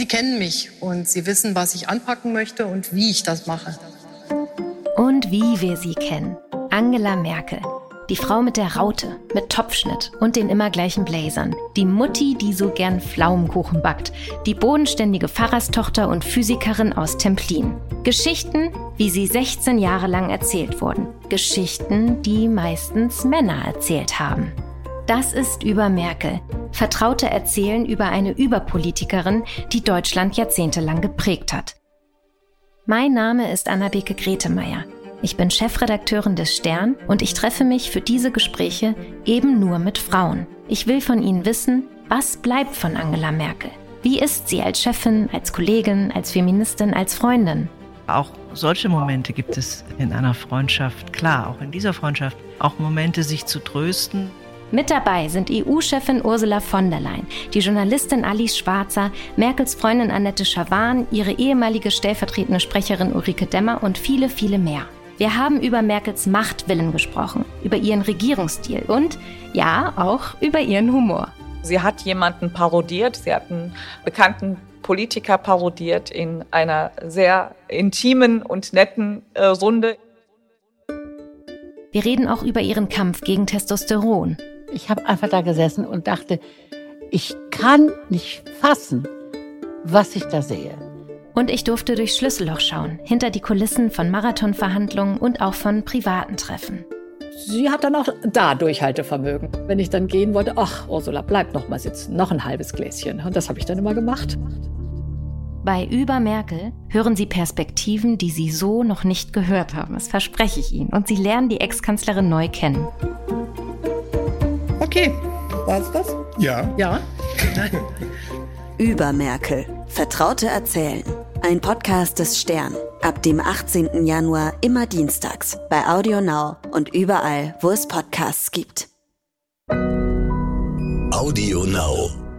Sie kennen mich und Sie wissen, was ich anpacken möchte und wie ich das mache. Und wie wir sie kennen. Angela Merkel. Die Frau mit der Raute, mit Topfschnitt und den immer gleichen Blazern. Die Mutti, die so gern Pflaumenkuchen backt. Die bodenständige Pfarrerstochter und Physikerin aus Templin. Geschichten, wie sie 16 Jahre lang erzählt wurden. Geschichten, die meistens Männer erzählt haben. Das ist über Merkel. Vertraute Erzählen über eine Überpolitikerin, die Deutschland jahrzehntelang geprägt hat. Mein Name ist Annabeke Gretemeyer. Ich bin Chefredakteurin des Stern und ich treffe mich für diese Gespräche eben nur mit Frauen. Ich will von ihnen wissen, was bleibt von Angela Merkel? Wie ist sie als Chefin, als Kollegin, als Feministin, als Freundin? Auch solche Momente gibt es in einer Freundschaft. Klar, auch in dieser Freundschaft. Auch Momente, sich zu trösten. Mit dabei sind EU-Chefin Ursula von der Leyen, die Journalistin Alice Schwarzer, Merkels Freundin Annette Schawan, ihre ehemalige stellvertretende Sprecherin Ulrike Demmer und viele, viele mehr. Wir haben über Merkels Machtwillen gesprochen, über ihren Regierungsstil und ja, auch über ihren Humor. Sie hat jemanden parodiert, sie hat einen bekannten Politiker parodiert in einer sehr intimen und netten äh, Runde. Wir reden auch über ihren Kampf gegen Testosteron. Ich habe einfach da gesessen und dachte, ich kann nicht fassen, was ich da sehe. Und ich durfte durchs Schlüsselloch schauen, hinter die Kulissen von Marathonverhandlungen und auch von privaten Treffen. Sie hat dann auch da Durchhaltevermögen. Wenn ich dann gehen wollte, ach, Ursula, bleib noch mal sitzen, noch ein halbes Gläschen. Und das habe ich dann immer gemacht. Bei Über Merkel hören Sie Perspektiven, die Sie so noch nicht gehört haben. Das verspreche ich Ihnen. Und Sie lernen die Ex-Kanzlerin neu kennen. Okay, war es das? Ja. Ja. Über Merkel. Vertraute Erzählen. Ein Podcast des Stern. Ab dem 18. Januar immer dienstags. Bei Audio Now und überall, wo es Podcasts gibt. Audio Now.